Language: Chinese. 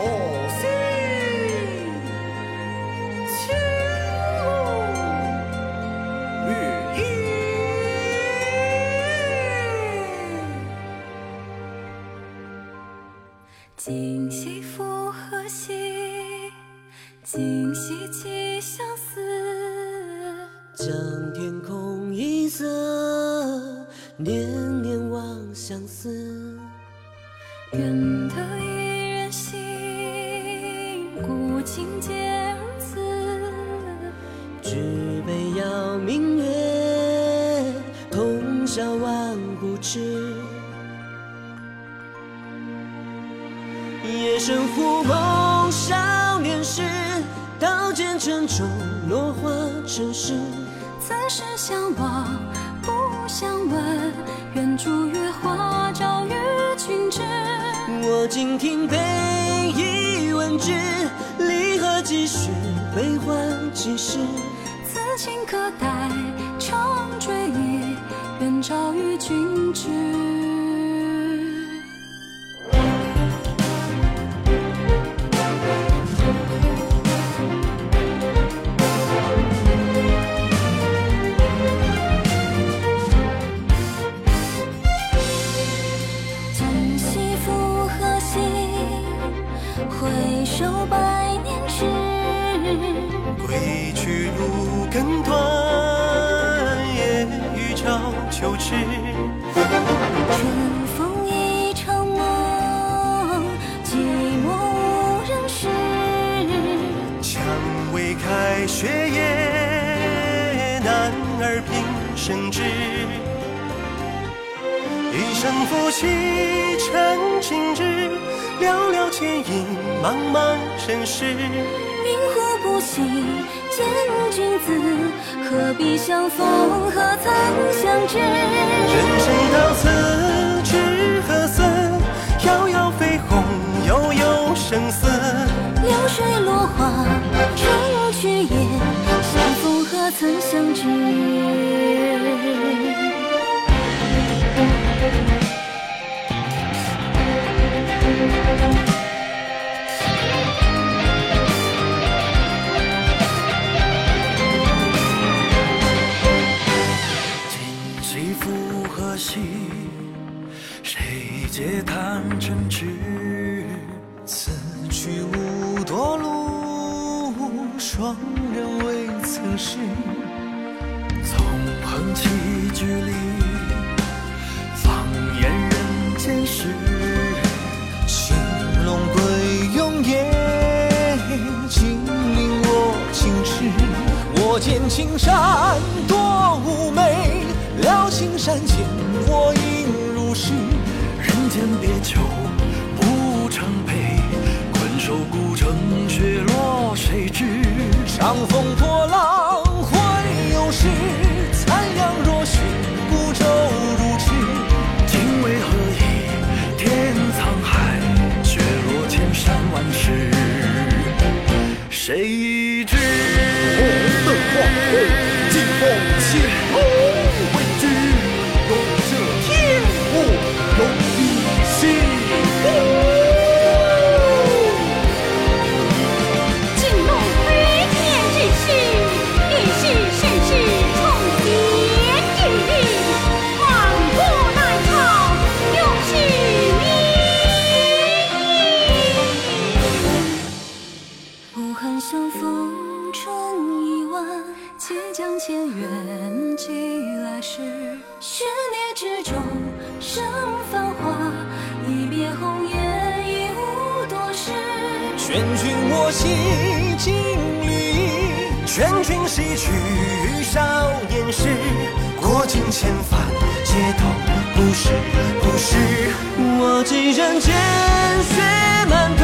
可惜，情无如意。今夕复何夕？今夕起相思？将天空一色，念念望相思。愿得举杯邀明月，同销万古痴。夜深忽梦少年时，刀剑沉重，落花成诗。此时相望不相闻，愿逐月花朝与君知。我今听悲一问之，离合几许，悲欢几时？此情可待长追忆，愿朝与君知。今夕路更短，夜雨照秋池。春风一场梦，寂寞无人识。蔷薇开雪夜，男儿平生志。一生负气成情志，寥寥倩影，茫茫人世。明湖不息见君子，何必相逢，何曾相知？人生到此知何似？遥遥飞鸿，悠悠生死。流水落花成去也，相逢何曾相知？今可惜？谁解贪嗔痴？此去无多路，双人未曾识。纵横棋局里，放眼人间事。青龙归永夜，金陵我情痴。我见青山多妩媚，了青山见我应如是。人间别久不成悲，困守孤城雪落谁知？长风破相逢春已晚，且将前缘寄来时。玄涅之中生繁华，一别红颜已无多时。劝君莫惜金缕衣，劝君惜取少年时。过尽千帆，皆都不是，不是。我寄人间血满